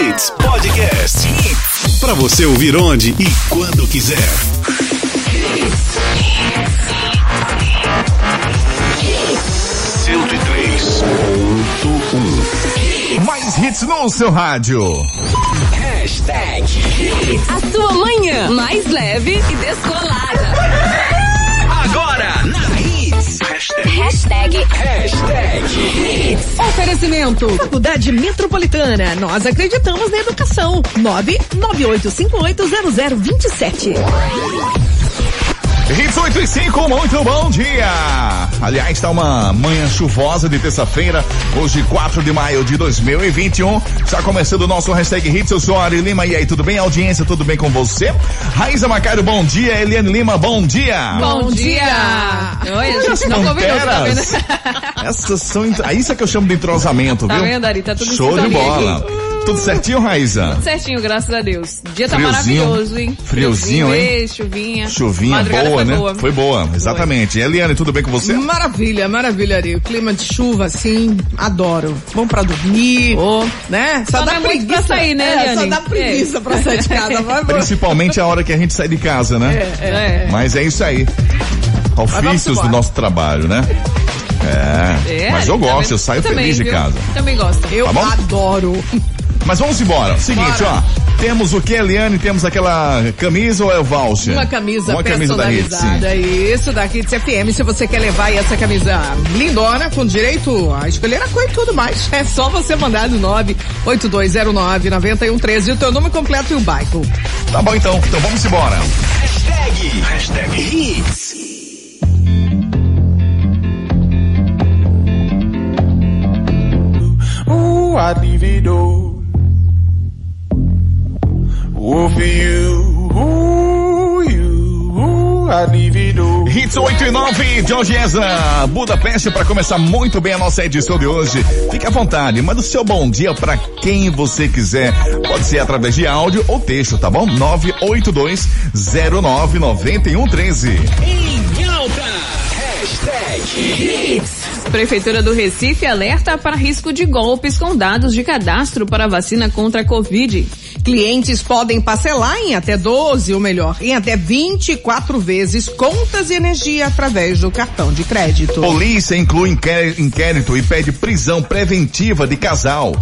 Hits Podcast. Para você ouvir onde e quando quiser. Cento e três ponto um. Mais hits no seu rádio. Hashtag A sua manhã mais leve e descolada. Hits. Hashtag. Hashtag Hashtag. Oferecimento. Faculdade Metropolitana. Nós acreditamos na educação. 998580027. Hits 8 e 5, muito bom dia! Aliás, está uma manhã chuvosa de terça-feira, hoje 4 de maio de 2021. Está começando o nosso hashtag Hits, eu sou Ari Lima. E aí, tudo bem? Audiência, tudo bem com você? Raíza Macário, bom dia. Eliane Lima, bom dia. Bom dia! Oi, a gente não combinou, tá vendo? Essas são, isso é que eu chamo de entrosamento, Tá viu? vendo, Ari? Tá tudo Show de bola. aqui. Tudo certinho, Raíza? Certinho, graças a Deus. O dia tá Friozinho. maravilhoso, hein? Friozinho, hein? ei, chuvinha. Chuvinha Madrugada boa, foi né? Boa. Foi boa, exatamente. Eliane, tudo bem com você? Maravilha, maravilha, Ari. O clima de chuva, assim, adoro. Bom pra dormir, Ô. né? Só, Só dá não é preguiça. pra sair, né, é, Só Eliane? dá preguiça É. pra sair de casa. Vai, vai. Principalmente a hora que a gente sai de casa, né? É. Mas é isso aí. Ofícios do nosso trabalho, né? É. É, Mas eu tá gosto, eu saio também, feliz de viu? casa. Também gosto. Eu Tá bom? adoro. Mas vamos embora. Seguinte, Bora. ó. Temos o que, Eliane? Temos aquela camisa ou é o voucher? Uma camisa Uma camisa da Hits, personalizada, isso, da Hits FM. Se você quer levar aí essa camisa lindona, com direito a escolher a cor e tudo mais, é só você mandar no 98209-9113 o teu nome completo e o bairro. Tá bom então. Então vamos embora. Hashtag. Hashtag Hits. Ooh, I for you. Hits 8 e 9, George Ezra, Budapeste, para começar muito bem a nossa edição de hoje. Fique à vontade, manda o seu bom dia para quem você quiser. Pode ser através de áudio ou texto, tá bom? 982 09 9113. Em alta. Prefeitura do Recife alerta para risco de golpes com dados de cadastro para vacina contra a Covid. Clientes podem parcelar em até 12, ou melhor, em até 24 vezes contas de energia através do cartão de crédito. Polícia inclui inqué- inquérito e pede prisão preventiva de casal.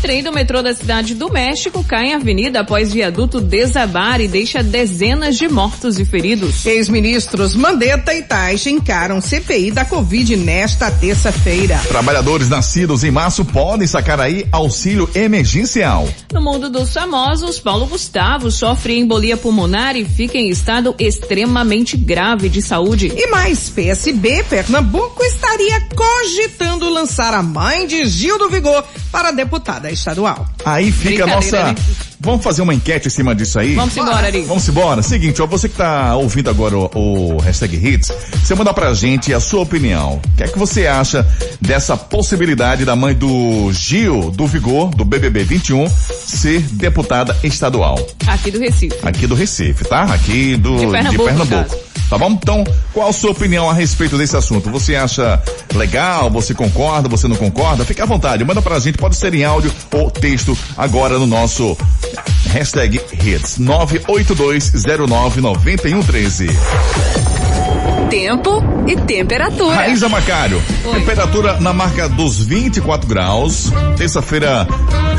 Trem do metrô da cidade do México cai em avenida após viaduto desabar e deixa dezenas de mortos e feridos. Ex-ministros Mandetta e Taixa encaram CPI da Covid nesta terça-feira. Trabalhadores nascidos em março podem sacar aí auxílio emergencial. No mundo dos famosos, Paulo Gustavo sofre embolia pulmonar e fica em estado extremamente grave de saúde. E mais, PSB Pernambuco estaria cogitando lançar a mãe de Gil do Vigor para deputada estadual. Aí fica a nossa. né? Vamos fazer uma enquete em cima disso aí? Vamos embora, Ari. Vamos embora. Seguinte, ó, você que tá ouvindo agora o, o hashtag Hits, você manda pra gente a sua opinião. O que é que você acha dessa possibilidade da mãe do Gil, do Vigor, do BBB 21, ser deputada estadual? Aqui do Recife. Aqui do Recife, tá? Aqui do, De Pernambuco, no caso. Tá bom? Então, qual a sua opinião a respeito desse assunto? Você acha legal? Você concorda? Você não concorda? Fique à vontade, manda pra gente, pode ser em áudio ou texto agora no nosso hashtag hits 982099113. Tempo e temperatura. Raíza Macário, Oi. temperatura na marca dos 24 graus, terça-feira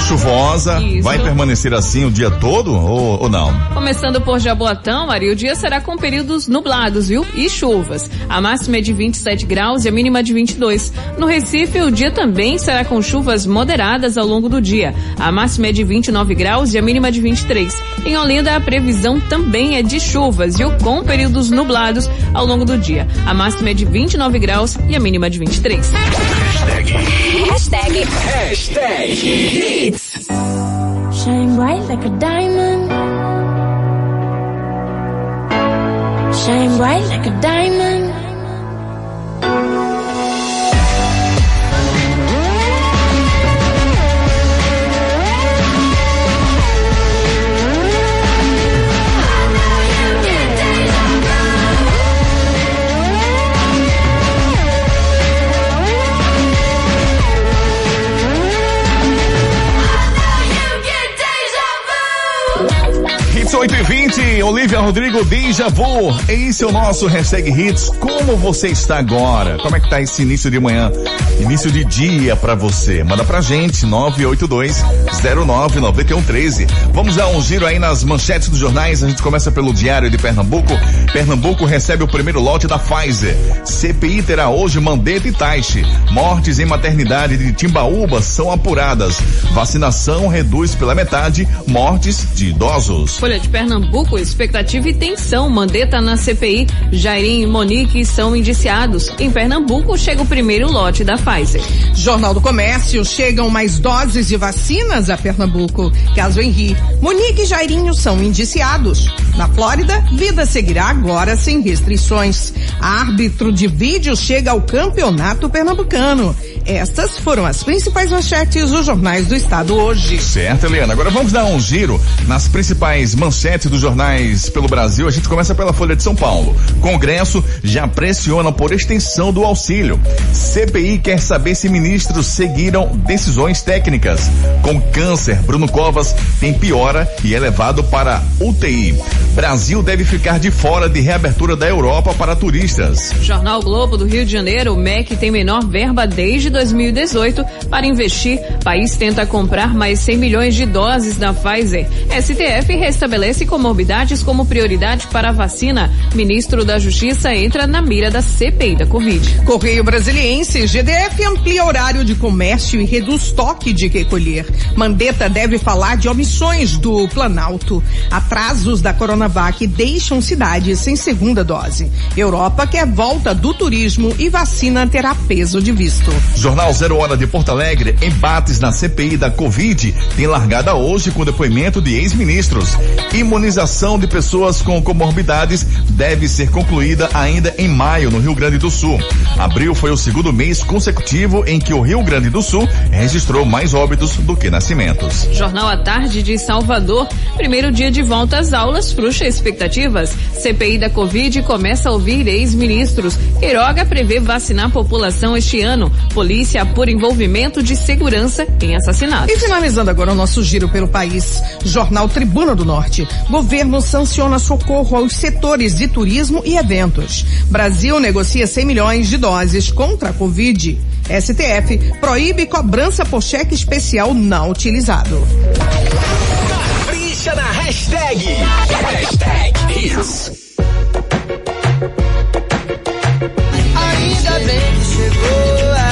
chuvosa, Isso. vai permanecer assim o dia todo ou, ou não? Começando por Jaboatão, Ari, o dia será com períodos nublados, viu? E chuvas. A máxima é de 27 graus e a mínima de 22. No Recife, o dia também será com chuvas moderadas ao longo do dia. A máxima é de 29 graus e a mínima de 23. Em Olinda, a previsão também é de chuvas, viu? Com períodos nublados ao longo do dia. A máxima é de 29 graus e a mínima de 23. Hashtag. Hashtag Hits. Shine bright like a diamond. Shine bright like a diamond. 8 e 20 Olivia Rodrigo, Deja Vu. Esse é o nosso hashtag Hits. Como você está agora? Como é que tá esse início de manhã? Início de dia pra você. Manda pra gente, 982-099113. Vamos dar um giro aí nas manchetes dos jornais. A gente começa pelo Diário de Pernambuco. Pernambuco recebe o primeiro lote da Pfizer. CPI terá hoje Mandetta e Taixe. Mortes em maternidade de Timbaúba são apuradas. Vacinação reduz pela metade mortes de idosos. Folha de Pernambuco, expectativa e tensão. Mandetta na CPI. Jairim e Monique são indiciados. Em Pernambuco, chega o primeiro lote da Pfizer. Jornal do Comércio, chegam mais doses de vacinas a Pernambuco. Caso Henri, Monique e Jairinho são indiciados. Na Flórida, vida seguirá agora sem restrições. Árbitro de vídeo chega ao campeonato pernambucano. Estas foram as principais manchetes dos jornais do estado hoje. Certo, Eliana. Agora vamos dar um giro nas principais manchetes dos jornais pelo Brasil. A gente começa pela Folha de São Paulo. Congresso já pressiona por extensão do auxílio. CPI quer saber se ministros seguiram decisões técnicas. Com câncer, Bruno Covas tem piora e é levado para UTI. Brasil deve ficar de fora de reabertura da Europa para turistas. Jornal Globo do Rio de Janeiro, o MEC tem menor verba desde 2018 para investir. País tenta comprar mais 100 milhões de doses da Pfizer. STF restabelece comorbidades como prioridade para a vacina. Ministro da Justiça entra na mira da CPI da Covid. Correio Brasiliense, GDF amplia horário de comércio e reduz toque de recolher. Mandetta deve falar de omissões do Planalto. Atrasos da Coronavac deixam cidades sem segunda dose. Europa quer volta do turismo e vacina terá peso de visto. Jornal Zero Hora de Porto Alegre, embates na CPI da Covid tem largada hoje com depoimento de ex-ministros. Imunização de pessoas com comorbidades deve ser concluída ainda em maio no Rio Grande do Sul. Abril foi o segundo mês consecutivo em que o Rio Grande do Sul registrou mais óbitos do que nascimentos. Jornal à Tarde de Salvador, primeiro dia de volta às aulas, fruxa expectativas. CPI da Covid começa a ouvir ex-ministros. Queiroga prevê vacinar população este ano. Polícia por envolvimento de segurança em assassinatos. E finalizando agora o nosso giro pelo país, Jornal Tribuna do Norte. Governo sanciona socorro aos setores de turismo e eventos. Brasil negocia 100 milhões de doses contra a Covid. STF proíbe cobrança por cheque especial não utilizado. Capricha na hashtag. Hashtag Hits. Ainda bem que chegou, é.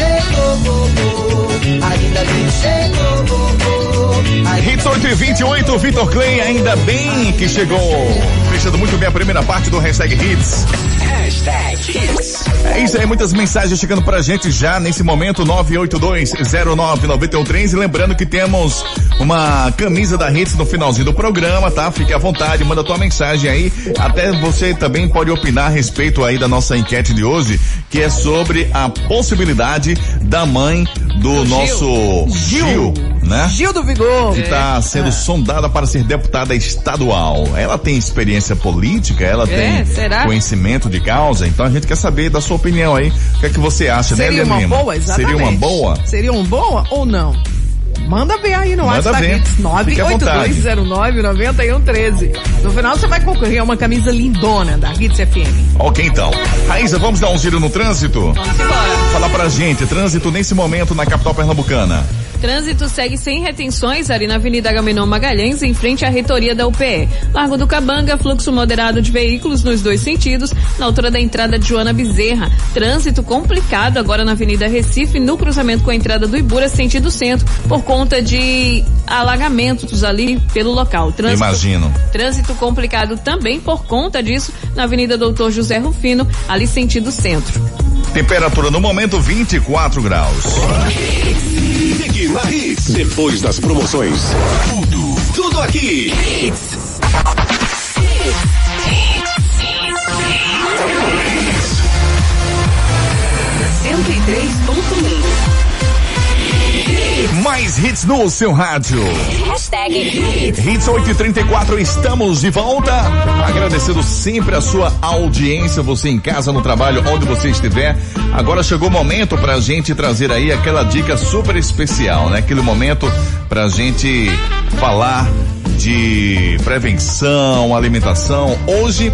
Chegou, oh. ainda bem que chegou. Hits 8 e 28, Vitor Clay, ainda bem que chegou. Fechando muito bem a primeira parte do hashtag Hits. É isso aí, muitas mensagens chegando pra gente já nesse momento, 982099113. Lembrando que temos uma camisa da Hits no finalzinho do programa, tá? Fique à vontade, manda tua mensagem aí. Até você também pode opinar a respeito aí da nossa enquete de hoje, que é sobre a possibilidade da mãe do, Do Gil. nosso Gil, né? Gil do Vigor. que está sendo sondada para ser deputada estadual. Ela tem experiência política, ela É, tem será? conhecimento de causa, então a gente quer saber da sua opinião aí. O que é que você acha, né, Seria uma Lima? boa, exatamente. Seria uma boa? Seria uma boa ou não? Manda ver aí no Manda WhatsApp ver. Hits Fique à vontade. 982099113. No final você vai concorrer a uma camisa lindona da Hits FM. Ok, então. Raíza, vamos dar um giro no trânsito? Vamos embora. Fala pra gente, trânsito nesse momento na capital pernambucana. Trânsito segue sem retenções ali na Avenida Agamenon Magalhães, em frente à reitoria da UPE. Largo do Cabanga, fluxo moderado de veículos nos dois sentidos, na altura da entrada de Joana Bezerra. Trânsito complicado agora na Avenida Recife, no cruzamento com a entrada do Ibura, sentido centro, por conta de alagamentos ali pelo local. Trânsito, Imagino. Trânsito complicado também por conta disso na Avenida Doutor José Rufino, ali sentido centro. Temperatura no momento 24 graus. Na. Depois das promoções. Tudo, tudo aqui. Hits. Mais hits no seu rádio. Hashtag Hits. Hits 834, estamos de volta. Agradecendo sempre a sua audiência, você em casa, no trabalho, onde você estiver. Agora chegou o momento pra gente trazer aí aquela dica super especial, né? Aquele momento pra gente falar de prevenção, alimentação. Hoje,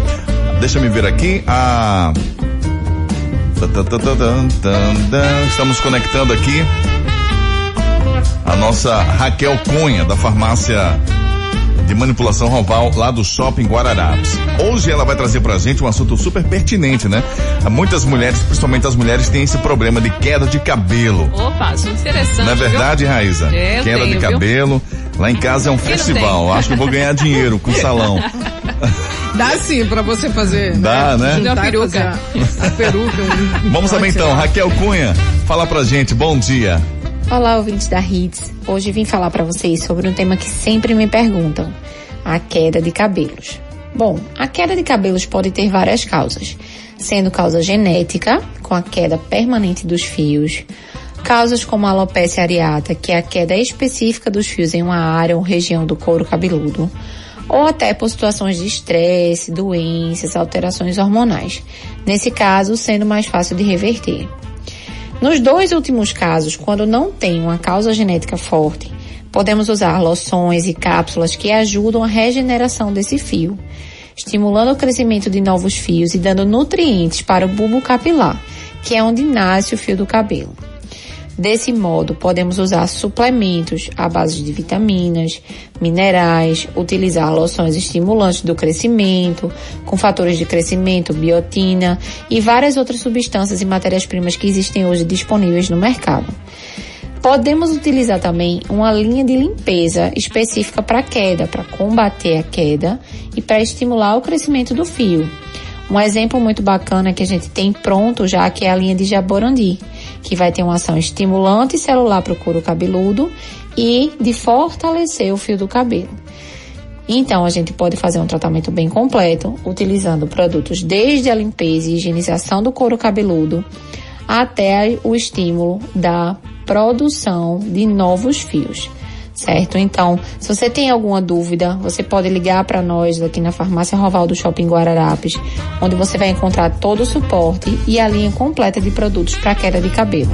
deixa me ver aqui, a. Estamos conectando aqui a nossa Raquel Cunha, da farmácia de manipulação roval lá do Shopping Guararapes. Hoje ela vai trazer pra gente um assunto super pertinente, né? Muitas mulheres, principalmente as mulheres, têm esse problema de queda de cabelo. Opa, assunto interessante. Não é verdade, viu? Raíza? Eu queda tenho, de viu? cabelo. Lá em casa é um festival. Acho que eu vou ganhar dinheiro com o salão. Dá sim pra você fazer. Dá, né? Juntar Uma e peruca. A, a peruca. Vamos ser. então, Raquel Cunha, fala pra gente, bom dia. Olá, ouvintes da Hits. Hoje vim falar para vocês sobre um tema que sempre me perguntam: a queda de cabelos. Bom, a queda de cabelos pode ter várias causas, sendo causa genética, com a queda permanente dos fios, causas como a alopecia areata, que é a queda específica dos fios em uma área ou região do couro cabeludo, ou até por situações de estresse, doenças, alterações hormonais. Nesse caso, sendo mais fácil de reverter. Nos dois últimos casos, quando não tem uma causa genética forte, podemos usar loções e cápsulas que ajudam a regeneração desse fio, estimulando o crescimento de novos fios e dando nutrientes para o bulbo capilar, que é onde nasce o fio do cabelo. Desse modo, podemos usar suplementos à base de vitaminas, minerais, utilizar loções estimulantes do crescimento, com fatores de crescimento, biotina e várias outras substâncias e matérias-primas que existem hoje disponíveis no mercado. Podemos utilizar também uma linha de limpeza específica para queda, para combater a queda e para estimular o crescimento do fio. Um exemplo muito bacana que a gente tem pronto já que é a linha de Jaborandi, que vai ter uma ação estimulante celular para o couro cabeludo e de fortalecer o fio do cabelo. Então, a gente pode fazer um tratamento bem completo, utilizando produtos desde a limpeza e higienização do couro cabeludo até o estímulo da produção de novos fios. Certo? Então, se você tem alguma dúvida, você pode ligar para nós aqui na Farmácia Roval do Shopping Guararapes, onde você vai encontrar todo o suporte e a linha completa de produtos para queda de cabelo.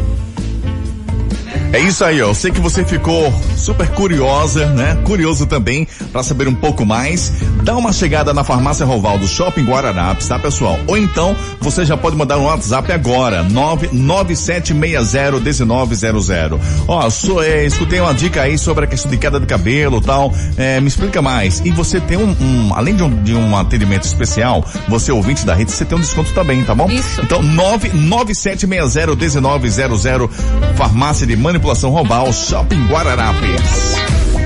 É isso aí, ó. Eu sei que você ficou super curiosa, né? Curioso também para saber um pouco mais. Dá uma chegada na Farmácia Roval do Shopping Guararapes, tá, pessoal? Ou então você já pode mandar um WhatsApp agora, 997601900. Ó, sou, é, escutei uma dica aí sobre a questão de queda de cabelo, e tal. É, me explica mais. E você tem um, um além de um, de um atendimento especial, você ouvinte da rede, você tem um desconto também, tá bom? Isso. Então, 997601900, Farmácia de Manipulação Roval, Shopping Guararapes.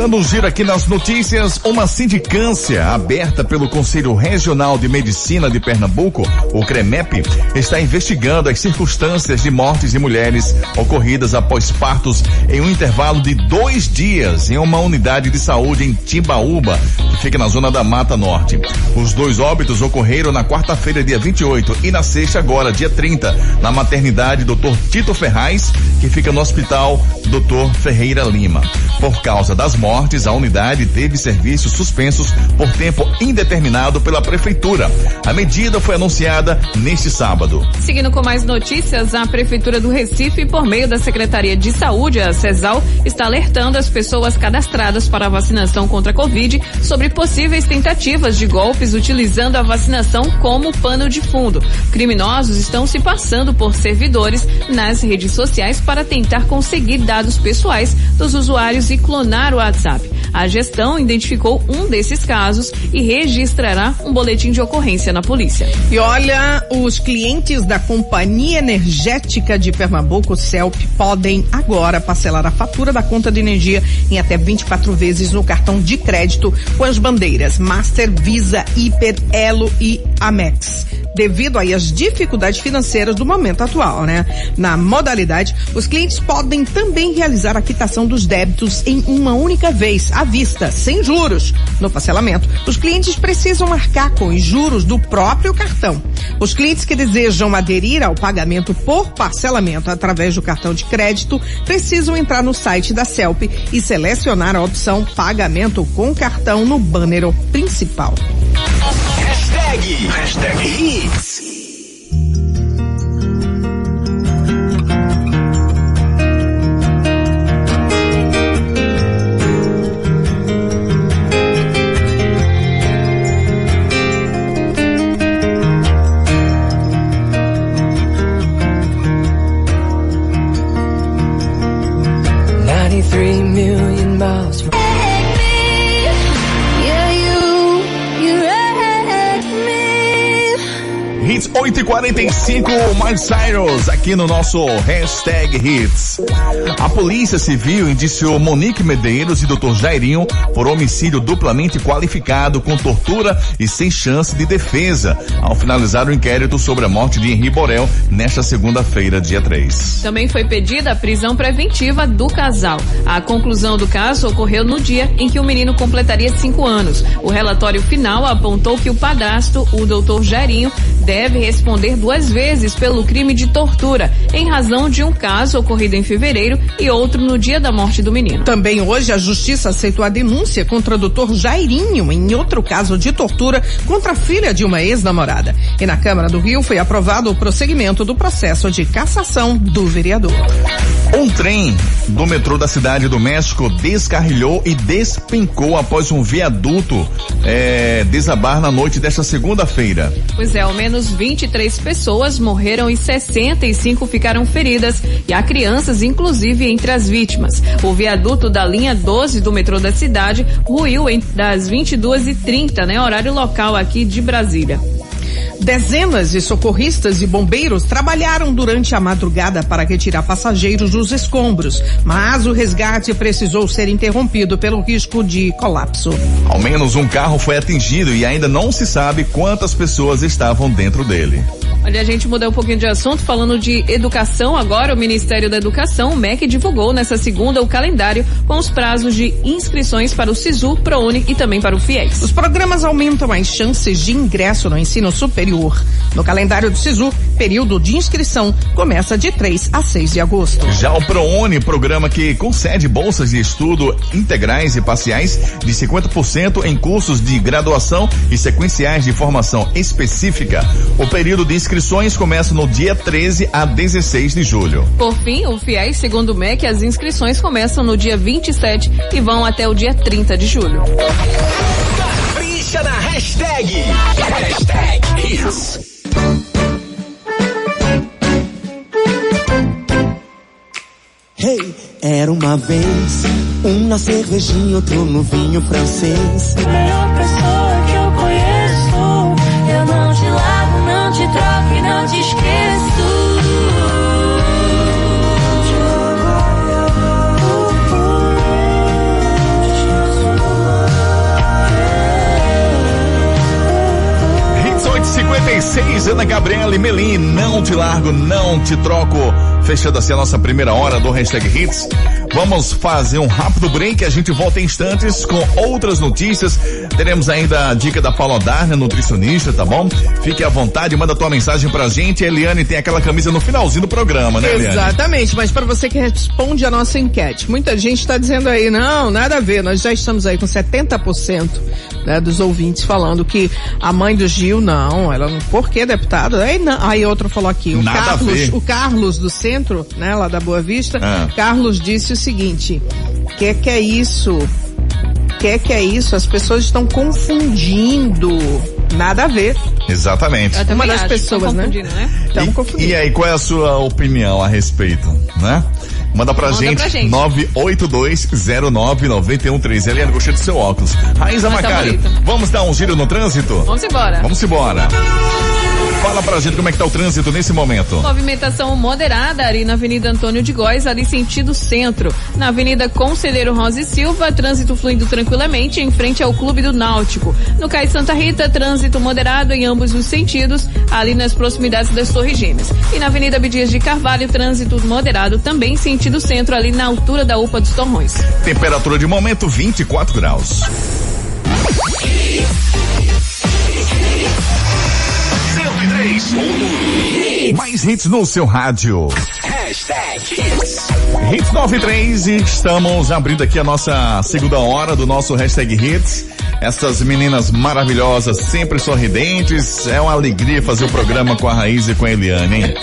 Dando um giro aqui nas notícias, uma sindicância aberta pelo Conselho Regional de Medicina de Pernambuco, o CREMEP, está investigando as circunstâncias de mortes de mulheres ocorridas após partos em um intervalo de dois dias em uma unidade de saúde em Timbaúba, que fica na zona da Mata Norte. Os dois óbitos ocorreram na quarta-feira, dia 28, e na sexta, agora, dia 30, na maternidade Dr. Tito Ferraz, que fica no hospital Dr. Ferreira Lima. Por causa das mortes, a unidade teve serviços suspensos por tempo indeterminado pela prefeitura. A medida foi anunciada neste sábado. Seguindo com mais notícias, a Prefeitura do Recife, por meio da Secretaria de Saúde, a CESAL, está alertando as pessoas cadastradas para a vacinação contra a Covid sobre possíveis tentativas de golpes utilizando a vacinação como pano de fundo. Criminosos estão se passando por servidores nas redes sociais para tentar conseguir dados pessoais dos usuários e clonar o WhatsApp. A gestão identificou um desses casos e registrará um boletim de ocorrência na polícia. E olha, os clientes da Companhia Energética de Pernambuco, CELP, podem agora parcelar a fatura da conta de energia em até 24 vezes no cartão de crédito com as bandeiras Master, Visa, Hiper, Elo e Amex. Devido aí às dificuldades financeiras do momento atual, né? Na modalidade, os clientes podem também realizar a quitação dos débitos em uma única vez, à vista, sem juros. No parcelamento, os clientes precisam marcar com os juros do próprio cartão. Os clientes que desejam aderir ao pagamento por parcelamento através do cartão de crédito precisam entrar no site da CELP e selecionar a opção pagamento com cartão no banner principal. Hashtag, Hits. 8h45, Mark Cyrus, aqui no nosso hashtag Hits. A Polícia Civil indiciou Monique Medeiros e Dr. Jairinho por homicídio duplamente qualificado, com tortura e sem chance de defesa, ao finalizar o inquérito sobre a morte de Henri Borel nesta segunda-feira, dia 3. Também foi pedida a prisão preventiva do casal. A conclusão do caso ocorreu no dia em que o menino completaria cinco anos. O relatório final apontou que o padrasto, o Dr. Jairinho, deve responder duas vezes pelo crime de tortura, em razão de um caso ocorrido em fevereiro e outro no dia da morte do menino. Também hoje a justiça aceitou a denúncia contra o doutor Jairinho em outro caso de tortura contra a filha de uma ex-namorada. E na Câmara do Rio foi aprovado o prosseguimento do processo de cassação do vereador. Um trem do metrô da cidade do México descarrilhou e despencou após um viaduto eh, desabar na noite desta segunda-feira. Pois é, ao menos 23 pessoas morreram e 65 ficaram feridas e há crianças, inclusive, entre as vítimas. O viaduto da linha 12 do metrô da cidade ruiu das 22h30, né? Horário local aqui de Brasília. Dezenas de socorristas e bombeiros trabalharam durante a madrugada para retirar passageiros dos escombros, mas o resgate precisou ser interrompido pelo risco de colapso. Ao menos um carro foi atingido e ainda não se sabe quantas pessoas estavam dentro dele. Olha, a gente muda um pouquinho de assunto, falando de educação agora, o Ministério da Educação, o MEC, divulgou nessa segunda o calendário com os prazos de inscrições para o SISU, ProUni e também para o FIES. Os programas aumentam as chances de ingresso no ensino superior. No calendário do SISU, período de inscrição começa de 3 a 6 de agosto. Já o ProUni, programa que concede bolsas de estudo integrais e parciais de 50% em cursos de graduação e sequenciais de formação específica. O período de inscrições começa no dia 13 a 16 de julho. Por fim, o FIES, segundo o MEC, as inscrições começam no dia 27 e vão até o dia 30 de julho. Capricha na hashtag. Hashtag Hits. Hey, era uma vez um na cervejinha, outro no vinho francês. Melhor pessoa 856, Ana Gabriela e Melim, não te largo, não te troco. Fechando assim a nossa primeira hora do hashtag Hits. Vamos fazer um rápido break, a gente volta em instantes com outras notícias. Teremos ainda a dica da Paula Darna, nutricionista, tá bom? Fique à vontade, manda tua mensagem pra gente. Eliane tem aquela camisa no finalzinho do programa, né, Eliane? Exatamente, mas para você que responde a nossa enquete, muita gente está dizendo aí, não, nada a ver, nós já estamos aí com 70% né, dos ouvintes falando que a mãe do Gil, não, ela não, por que deputado? Aí, não, aí outro falou aqui, o Nada Carlos, o Carlos do centro, né, lá da Boa Vista, Ah. Carlos disse seguinte, que que é isso? Que que é isso? As pessoas estão confundindo. Nada a ver. Exatamente. Uma das acho, pessoas, né? confundindo, né? E, confundindo. e aí, qual é a sua opinião a respeito, né? Manda pra Manda gente, pra gente. 982099113. Eliane, gostei do seu óculos. Raíza Mas tá Macário, bonito. vamos dar um giro no trânsito? Vamos embora. Vamos embora. Fala pra gente como é que tá o trânsito nesse momento. Movimentação moderada ali na Avenida Antônio de Góes, ali sentido centro. Na Avenida Conselheiro Rosa e Silva, trânsito fluindo tranquilamente em frente ao Clube do Náutico. No Cais Santa Rita, trânsito moderado em ambos os sentidos, ali nas proximidades das Torres Gêmeas. E na Avenida Abdias de Carvalho, trânsito moderado também sentido centro, ali na altura da UPA dos Torrões. Temperatura de momento 24 graus. 103. Mais hits no seu rádio. Hashtag Hits. Hits 93 e estamos abrindo aqui a nossa segunda hora do nosso hashtag Hits. Essas meninas maravilhosas, sempre sorridentes. É uma alegria fazer o programa com a Raiz e com a Eliane, hein?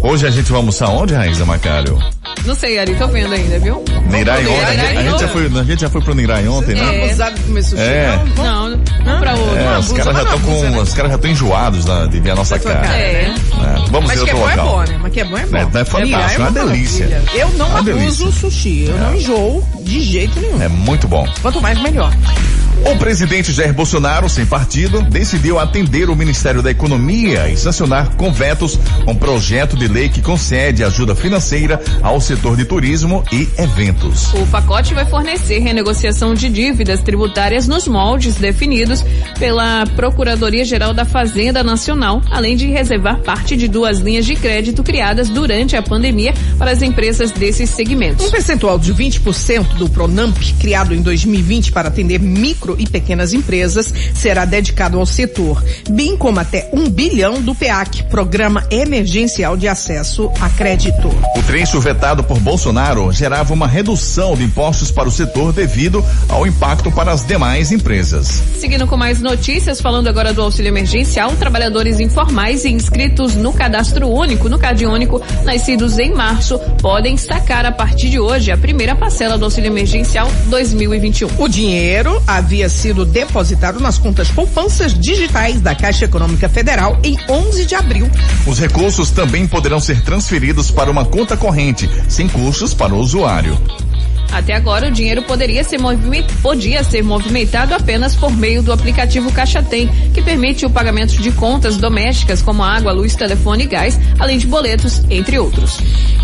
Hoje a gente vai almoçar onde, Raíza Macário? Não sei, Ari, tô vendo ainda, viu? Nirai ontem. A gente, a gente já foi, a gente já foi pro Nirai ontem, né? É. Vamos a comer sushi? É. Não, Não, vamos pra outro. É, os caras já estão com, os caras já estão enjoados né, de ver a nossa cara. cara, É. É, Vamos Mas ver que é outro bom é local. bom, né? Mas que é bom é bom. É, é fantástico, é uma delícia. Eu não abuso delícia. sushi, eu não enjoo de jeito nenhum. É muito bom. Quanto mais, melhor. O presidente Jair Bolsonaro, sem partido, decidiu atender o Ministério da Economia e sancionar com vetos um projeto de lei que concede ajuda financeira ao setor de turismo e eventos. O pacote vai fornecer renegociação de dívidas tributárias nos moldes definidos pela Procuradoria-Geral da Fazenda Nacional, além de reservar parte de duas linhas de crédito criadas durante a pandemia para as empresas desses segmentos. Um percentual de 20% do Pronamp, criado em 2020 para atender micro e pequenas empresas, será dedicado ao setor, bem como até um bilhão do PEAC, Programa Emergencial de Acesso a Crédito. O trecho vetado por Bolsonaro gerava uma redução de impostos para o setor devido ao impacto para as demais empresas. Seguindo com mais notícias, falando agora do auxílio emergencial, trabalhadores informais e inscritos no cadastro único, no Cadiônico, nascidos em março, podem sacar a partir de hoje a primeira parcela do auxílio emergencial 2021. O dinheiro havia sido depositado nas contas poupanças digitais da Caixa Econômica Federal em 11 de abril. Os recursos também poderão ser transferidos para uma conta corrente, sem custos para o usuário. Até agora, o dinheiro poderia ser podia ser movimentado apenas por meio do aplicativo Caixa Tem, que permite o pagamento de contas domésticas como água, luz, telefone e gás, além de boletos, entre outros.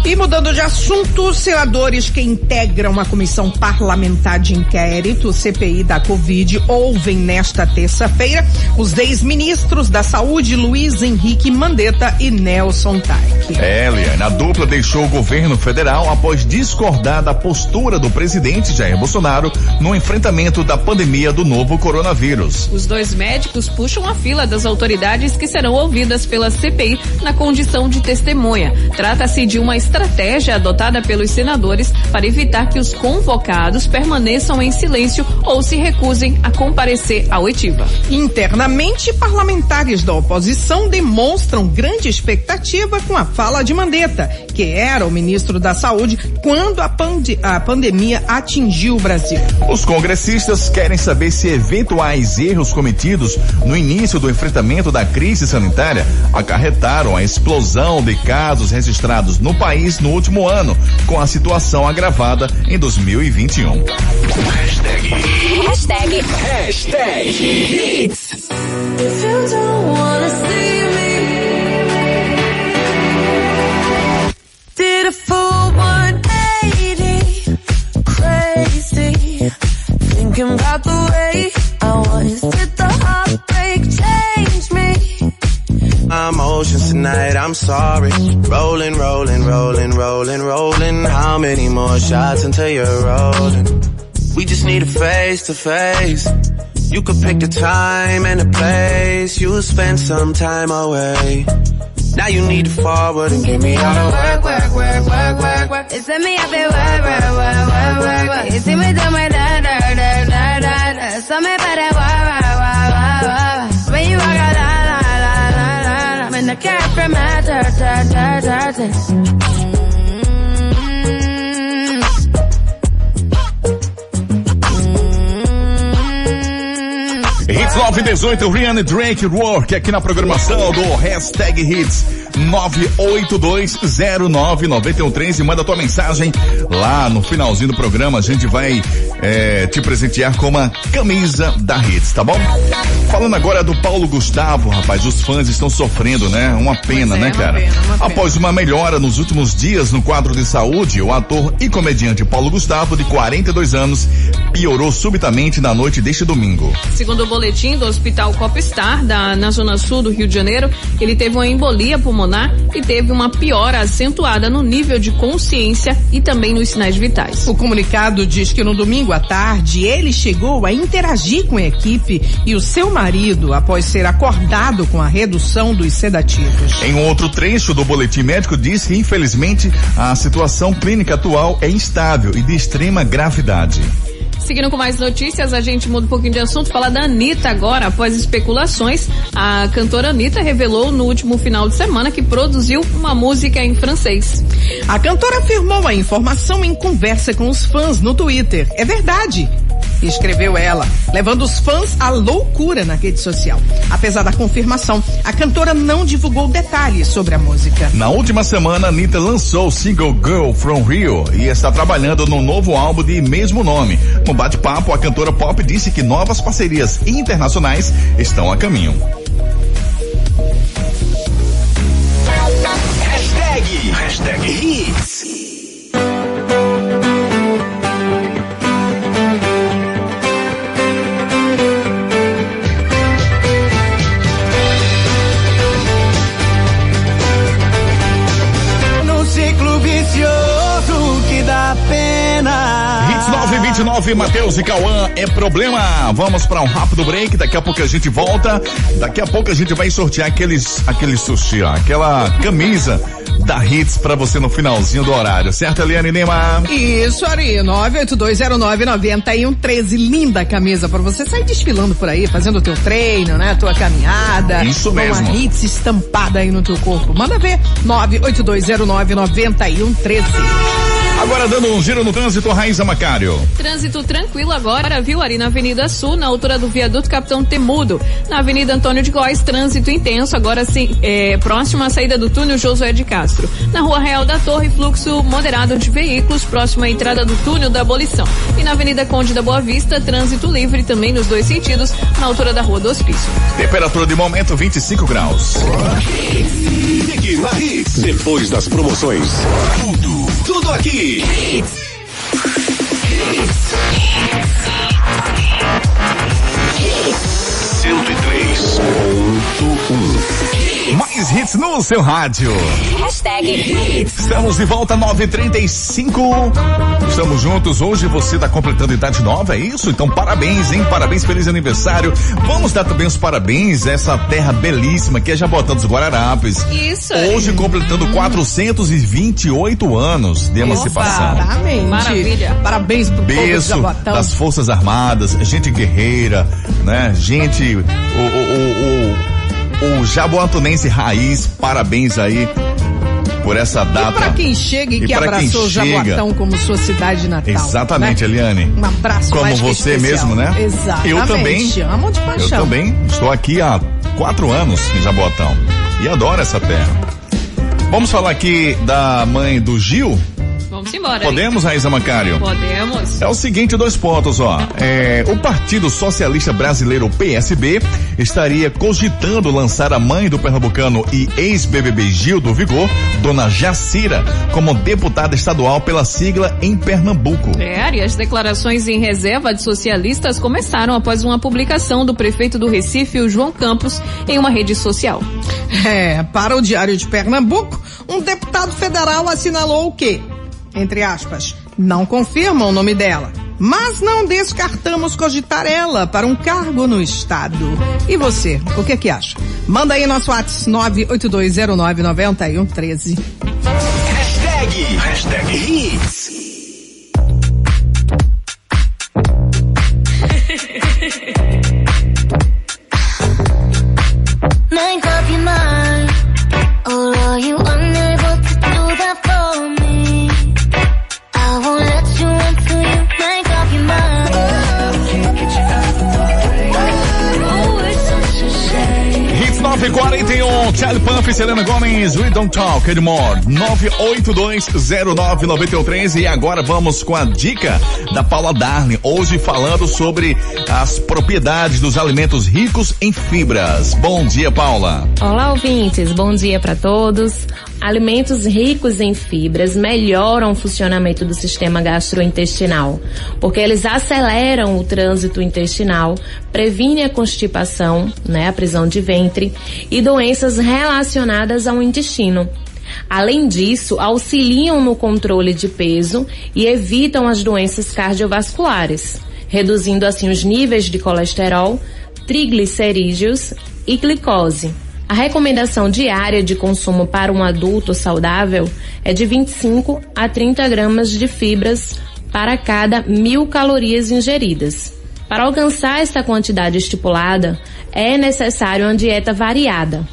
E mudando de assunto, senadores que integram a Comissão Parlamentar de Inquérito, CPI da Covid, ouvem nesta terça-feira os ex-ministros da Saúde, Luiz Henrique Mandetta e Nelson Taik. É, Eliane, a dupla deixou o governo federal após discordar da postura do presidente Jair Bolsonaro no enfrentamento da pandemia do novo coronavírus. Os dois médicos puxam a fila das autoridades que serão ouvidas pela CPI na condição de testemunha. Trata-se de uma estratégia adotada pelos senadores para evitar que os convocados permaneçam em silêncio ou se recusem a comparecer à oitiva. Internamente, parlamentares da oposição demonstram grande expectativa com a fala de Mandetta, que era o ministro da Saúde quando a, pande- a pandemia atingiu o Brasil. Os congressistas querem saber se eventuais erros cometidos no início do enfrentamento da crise sanitária acarretaram a explosão de casos registrados no país no último ano, com a situação agravada em 2021. If you don't wanna thinking about the way I was. Did the heartbreak change me? My emotions tonight, I'm sorry. Rolling, rolling, rolling, rolling, rolling. How many more shots until you're rolling? We just need a face to face. You could pick the time and the place. You'll spend some time away. Now you need to forward and give me all the work, work, work, work, work, work. It's me up there, work, work, work, work, work, work. You see me do my da da da da Pásame para guava, guava, guava. When you walk out, la, la, la, la, la. When the cat from my dirt, dirt, dirt, dirt. 18, Rihanna Drake Work, aqui na programação do Hashtag Hits 982099113 e manda tua mensagem lá no finalzinho do programa. A gente vai é, te presentear com uma camisa da Hits, tá bom? Falando agora do Paulo Gustavo, rapaz, os fãs estão sofrendo, né? Uma pena, é, né, cara? Uma pena, uma pena. Após uma melhora nos últimos dias no quadro de saúde, o ator e comediante Paulo Gustavo, de 42 anos, piorou subitamente na noite deste domingo. Segundo o boletim Hospital Copstar, da, na zona sul do Rio de Janeiro, ele teve uma embolia pulmonar e teve uma piora acentuada no nível de consciência e também nos sinais vitais. O comunicado diz que no domingo à tarde ele chegou a interagir com a equipe e o seu marido após ser acordado com a redução dos sedativos. Em um outro trecho do boletim médico diz que infelizmente a situação clínica atual é instável e de extrema gravidade. Seguindo com mais notícias, a gente muda um pouquinho de assunto, fala da Anitta agora. Após especulações, a cantora Anitta revelou no último final de semana que produziu uma música em francês. A cantora afirmou a informação em conversa com os fãs no Twitter. É verdade. Escreveu ela, levando os fãs à loucura na rede social. Apesar da confirmação, a cantora não divulgou detalhes sobre a música. Na última semana, Anitta lançou o single Girl From Rio e está trabalhando no novo álbum de mesmo nome. No bate-papo, a cantora pop disse que novas parcerias internacionais estão a caminho. Hashtag, hashtag Hits. 929, Matheus e Cauã, é problema. Vamos para um rápido break, daqui a pouco a gente volta. Daqui a pouco a gente vai sortear aqueles, aquele sushi, ó, aquela camisa da Hits para você no finalzinho do horário, certo, Eliane Lima? Isso, Ari, 982099113. Linda camisa pra você sair desfilando por aí, fazendo o teu treino, né? Tua caminhada. Isso mesmo. uma hits estampada aí no teu corpo. Manda ver, 982099113. Agora dando um giro no trânsito, Raíza Macário. Trânsito tranquilo agora, viu, Ari, na Avenida Sul, na altura do viaduto Capitão Temudo. Na Avenida Antônio de Góes, trânsito intenso, agora sim, é, próximo à saída do túnel Josué de Castro. Na Rua Real da Torre, fluxo moderado de veículos, próximo à entrada do túnel da Abolição. E na Avenida Conde da Boa Vista, trânsito livre também nos dois sentidos, na altura da Rua do Hospício. Temperatura de momento 25 graus. Depois das promoções aqui. e três. Hits. Mais hits no seu rádio. Hashtag hits. Estamos de volta, 935. Estamos juntos. Hoje você está completando idade nova, é isso? Então parabéns, hein? Parabéns, feliz aniversário. Vamos dar também os parabéns a essa terra belíssima que é Jabotão dos Guararapes. Isso. Hoje completando hum. 428 anos de emancipação. Parabéns. Maravilha. Parabéns pro Beijo povo de Jabotão. das Forças Armadas, gente guerreira, né? Gente, o, o, o, o o jaboatonense raiz, parabéns aí por essa E data. pra quem chega e, E que abraçou o chega. Jaboatão como sua cidade natal. Exatamente, né? Eliane. Um abraço Como você especial. mesmo, né? Exatamente. Eu também. Amo de Eu paixão. também estou aqui há quatro anos em Jaboatão e adoro essa terra. Vamos falar aqui da mãe do Gil? Vamos embora. Podemos, Raíza Macário? Podemos. É o seguinte, dois pontos, ó. É, o Partido Socialista Brasileiro, PSB, estaria cogitando lançar a mãe do pernambucano e ex-BBB Gil do Vigor, dona Jacira, como deputada estadual pela sigla em Pernambuco. É, Ari, as declarações em reserva de socialistas começaram após uma publicação do prefeito do Recife, o João Campos, em uma rede social. É, para o Diário de Pernambuco, um deputado federal assinalou o quê? Entre aspas, não confirma o nome dela, mas não descartamos cogitar ela para um cargo no Estado. E você, o que que acha? Manda aí nosso WhatsApp 982099113. Hashtag, hashtag Hits. 941, Charlie Puff e Selena Gomes, We Don't Talk Anymore, 982099113 e agora vamos com a dica da Paula Darling, hoje falando sobre as propriedades dos alimentos ricos em fibras. Bom dia, Paula. Olá, ouvintes. Bom dia para todos. Alimentos ricos em fibras melhoram o funcionamento do sistema gastrointestinal, porque eles aceleram o trânsito intestinal, previnem a constipação, né, a prisão de ventre e doenças relacionadas ao intestino. Além disso, auxiliam no controle de peso e evitam as doenças cardiovasculares, reduzindo assim os níveis de colesterol, triglicerídeos e glicose. A recomendação diária de consumo para um adulto saudável é de 25 a 30 gramas de fibras para cada mil calorias ingeridas. Para alcançar essa quantidade estipulada, é necessário uma dieta variada,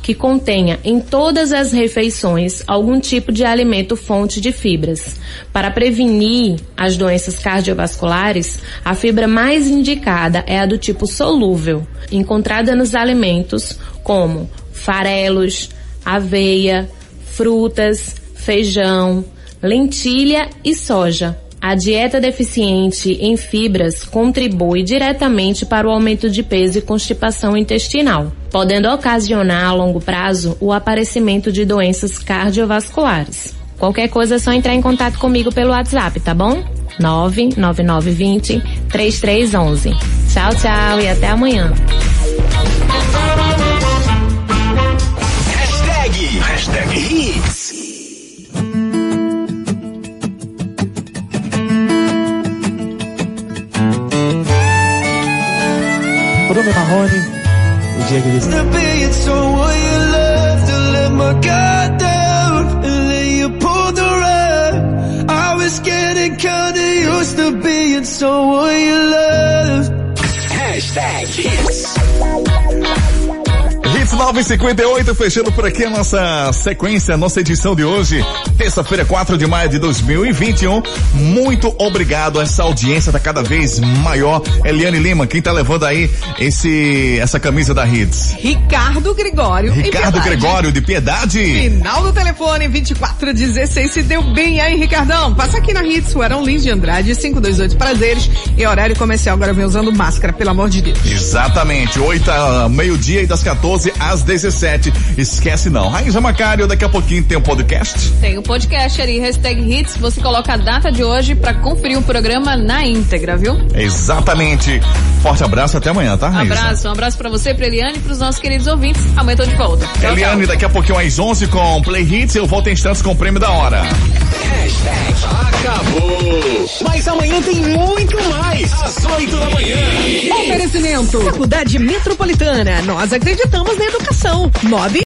que contenha em todas as refeições algum tipo de alimento fonte de fibras. Para prevenir as doenças cardiovasculares, a fibra mais indicada é a do tipo solúvel, encontrada nos alimentos como farelos, aveia, frutas, feijão, lentilha e soja. A dieta deficiente em fibras contribui diretamente para o aumento de peso e constipação intestinal, podendo ocasionar a longo prazo o aparecimento de doenças cardiovasculares. Qualquer coisa é só entrar em contato comigo pelo WhatsApp, tá bom? 99920 3311. Tchau, tchau e até amanhã. Hashtag, hashtag hits. Bruno Marrone, o dia que used to be and so were you love. Hashtag hits. Hits 958, fechando por aqui a nossa sequência, a nossa edição de hoje, terça-feira, 4 de maio de 2021. Muito obrigado, essa audiência tá cada vez maior. Eliane Lima, quem tá levando aí esse, essa camisa da Hits? Ricardo Gregório. Ricardo. Gregório de Piedade. Final do telefone 2416. Se deu bem aí, Ricardão? Passa aqui na Hits, o Arão Lins de Andrade, 528 prazeres. E horário comercial agora vem usando máscara, pelo amor de Deus. Exatamente, 8 a meio-dia e das 14 às 17. Esquece não. Raíza Macário, daqui a pouquinho tem um podcast. Tem o podcast ali, hashtag hits, você coloca a data de hoje pra conferir o programa na íntegra, viu? Exatamente. Forte abraço, até amanhã, tá, Raíza? Abraço, um abraço pra você, pra Eliane e pros nossos queridos ouvintes. Amanhã tô de volta. Tchau, Eliane, tchau. daqui a pouquinho às 11 com Play Hits. Eu volto em instantes com o prêmio da hora. Hashtag acabou. Mas amanhã tem muito mais. Às 8 da manhã. Oferecimento. Faculdade Metropolitana. Nós acreditamos na educação. 9